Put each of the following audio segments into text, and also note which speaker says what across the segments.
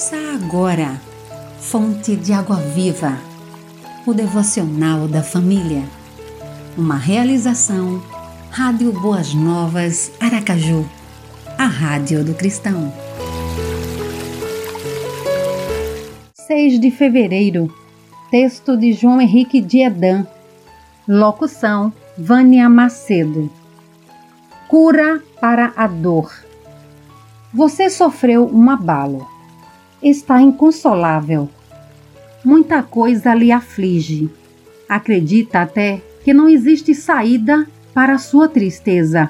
Speaker 1: Ouça agora, Fonte de Água Viva, o devocional da família. Uma realização, Rádio Boas Novas, Aracaju, a Rádio do Cristão. 6 de fevereiro, texto de João Henrique Diedan, locução Vânia Macedo. Cura para a dor. Você sofreu um abalo está inconsolável. Muita coisa lhe aflige. Acredita até que não existe saída para sua tristeza.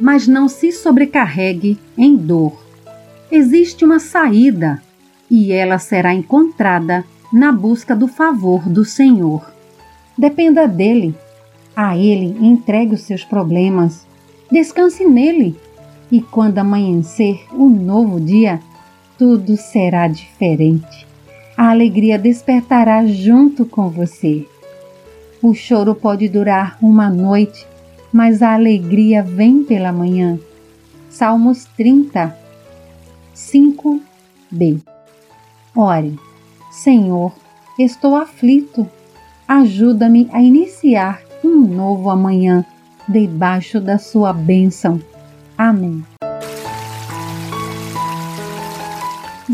Speaker 1: Mas não se sobrecarregue em dor. Existe uma saída e ela será encontrada na busca do favor do Senhor. Dependa dele. A ele entregue os seus problemas. Descanse nele. E quando amanhecer um novo dia, tudo será diferente. A alegria despertará junto com você. O choro pode durar uma noite, mas a alegria vem pela manhã. Salmos 30, 5b. Ore, Senhor, estou aflito. Ajuda-me a iniciar um novo amanhã debaixo da sua bênção. Amém.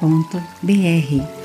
Speaker 1: www.radiocultura.br